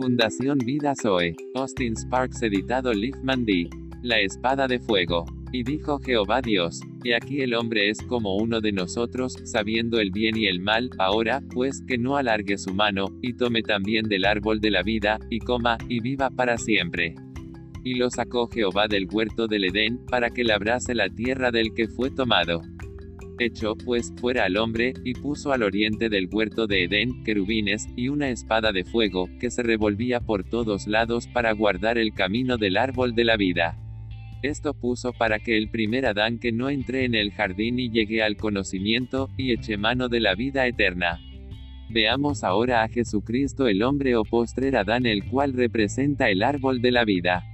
Fundación Vida Zoe. Austin Sparks editado Liefman D. La espada de fuego. Y dijo Jehová Dios, y aquí el hombre es como uno de nosotros, sabiendo el bien y el mal, ahora, pues, que no alargue su mano, y tome también del árbol de la vida, y coma, y viva para siempre. Y lo sacó Jehová del huerto del Edén, para que labrase la tierra del que fue tomado. Echó, pues, fuera al hombre, y puso al oriente del huerto de Edén, querubines, y una espada de fuego, que se revolvía por todos lados para guardar el camino del árbol de la vida. Esto puso para que el primer Adán que no entré en el jardín y llegué al conocimiento, y eche mano de la vida eterna. Veamos ahora a Jesucristo el hombre o postrer Adán el cual representa el árbol de la vida.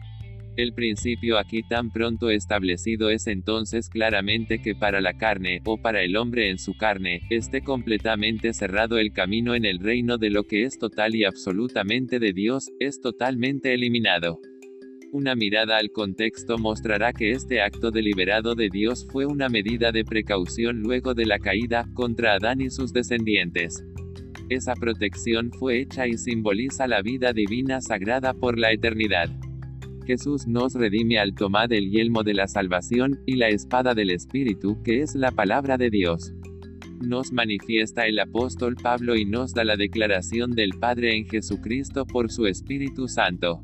El principio aquí tan pronto establecido es entonces claramente que para la carne, o para el hombre en su carne, esté completamente cerrado el camino en el reino de lo que es total y absolutamente de Dios, es totalmente eliminado. Una mirada al contexto mostrará que este acto deliberado de Dios fue una medida de precaución luego de la caída, contra Adán y sus descendientes. Esa protección fue hecha y simboliza la vida divina sagrada por la eternidad. Jesús nos redime al tomar el yelmo de la salvación, y la espada del Espíritu, que es la palabra de Dios. Nos manifiesta el apóstol Pablo y nos da la declaración del Padre en Jesucristo por su Espíritu Santo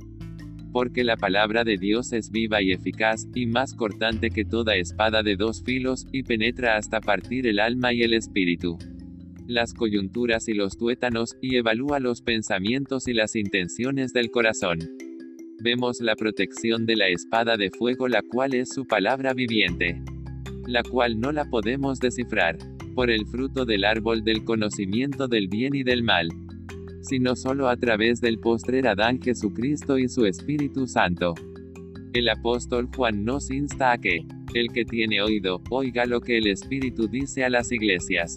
porque la palabra de Dios es viva y eficaz, y más cortante que toda espada de dos filos, y penetra hasta partir el alma y el espíritu. Las coyunturas y los tuétanos, y evalúa los pensamientos y las intenciones del corazón. Vemos la protección de la espada de fuego, la cual es su palabra viviente, la cual no la podemos descifrar, por el fruto del árbol del conocimiento del bien y del mal sino solo a través del postrer Adán Jesucristo y su Espíritu Santo. El apóstol Juan nos insta a que, el que tiene oído, oiga lo que el Espíritu dice a las iglesias.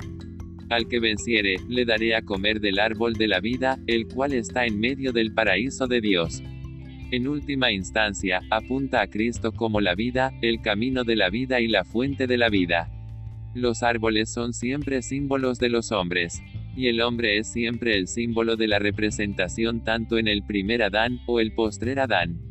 Al que venciere, le daré a comer del árbol de la vida, el cual está en medio del paraíso de Dios. En última instancia, apunta a Cristo como la vida, el camino de la vida y la fuente de la vida. Los árboles son siempre símbolos de los hombres y el hombre es siempre el símbolo de la representación tanto en el primer Adán, o el postrer Adán.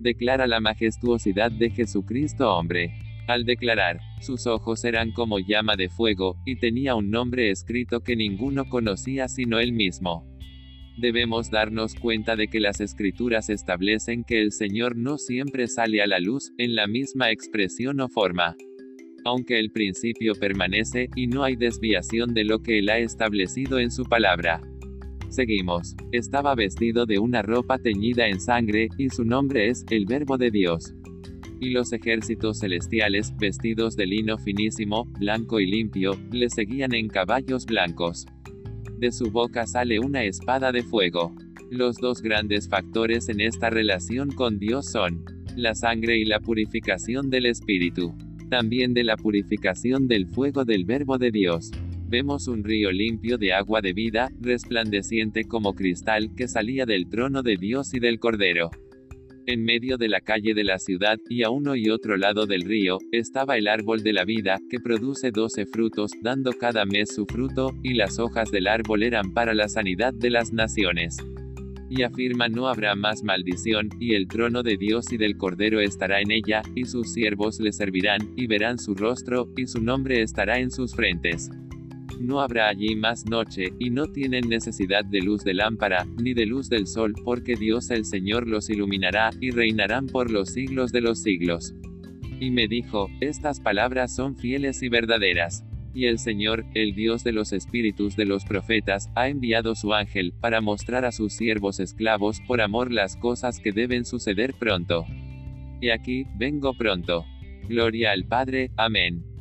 Declara la majestuosidad de Jesucristo hombre. Al declarar, sus ojos eran como llama de fuego, y tenía un nombre escrito que ninguno conocía sino él mismo. Debemos darnos cuenta de que las escrituras establecen que el Señor no siempre sale a la luz, en la misma expresión o forma aunque el principio permanece, y no hay desviación de lo que él ha establecido en su palabra. Seguimos. Estaba vestido de una ropa teñida en sangre, y su nombre es, el Verbo de Dios. Y los ejércitos celestiales, vestidos de lino finísimo, blanco y limpio, le seguían en caballos blancos. De su boca sale una espada de fuego. Los dos grandes factores en esta relación con Dios son la sangre y la purificación del espíritu también de la purificación del fuego del Verbo de Dios. Vemos un río limpio de agua de vida, resplandeciente como cristal, que salía del trono de Dios y del Cordero. En medio de la calle de la ciudad, y a uno y otro lado del río, estaba el árbol de la vida, que produce doce frutos, dando cada mes su fruto, y las hojas del árbol eran para la sanidad de las naciones y afirma no habrá más maldición, y el trono de Dios y del Cordero estará en ella, y sus siervos le servirán, y verán su rostro, y su nombre estará en sus frentes. No habrá allí más noche, y no tienen necesidad de luz de lámpara, ni de luz del sol, porque Dios el Señor los iluminará, y reinarán por los siglos de los siglos. Y me dijo, estas palabras son fieles y verdaderas. Y el Señor, el Dios de los espíritus de los profetas, ha enviado su ángel, para mostrar a sus siervos esclavos por amor las cosas que deben suceder pronto. Y aquí, vengo pronto. Gloria al Padre, amén.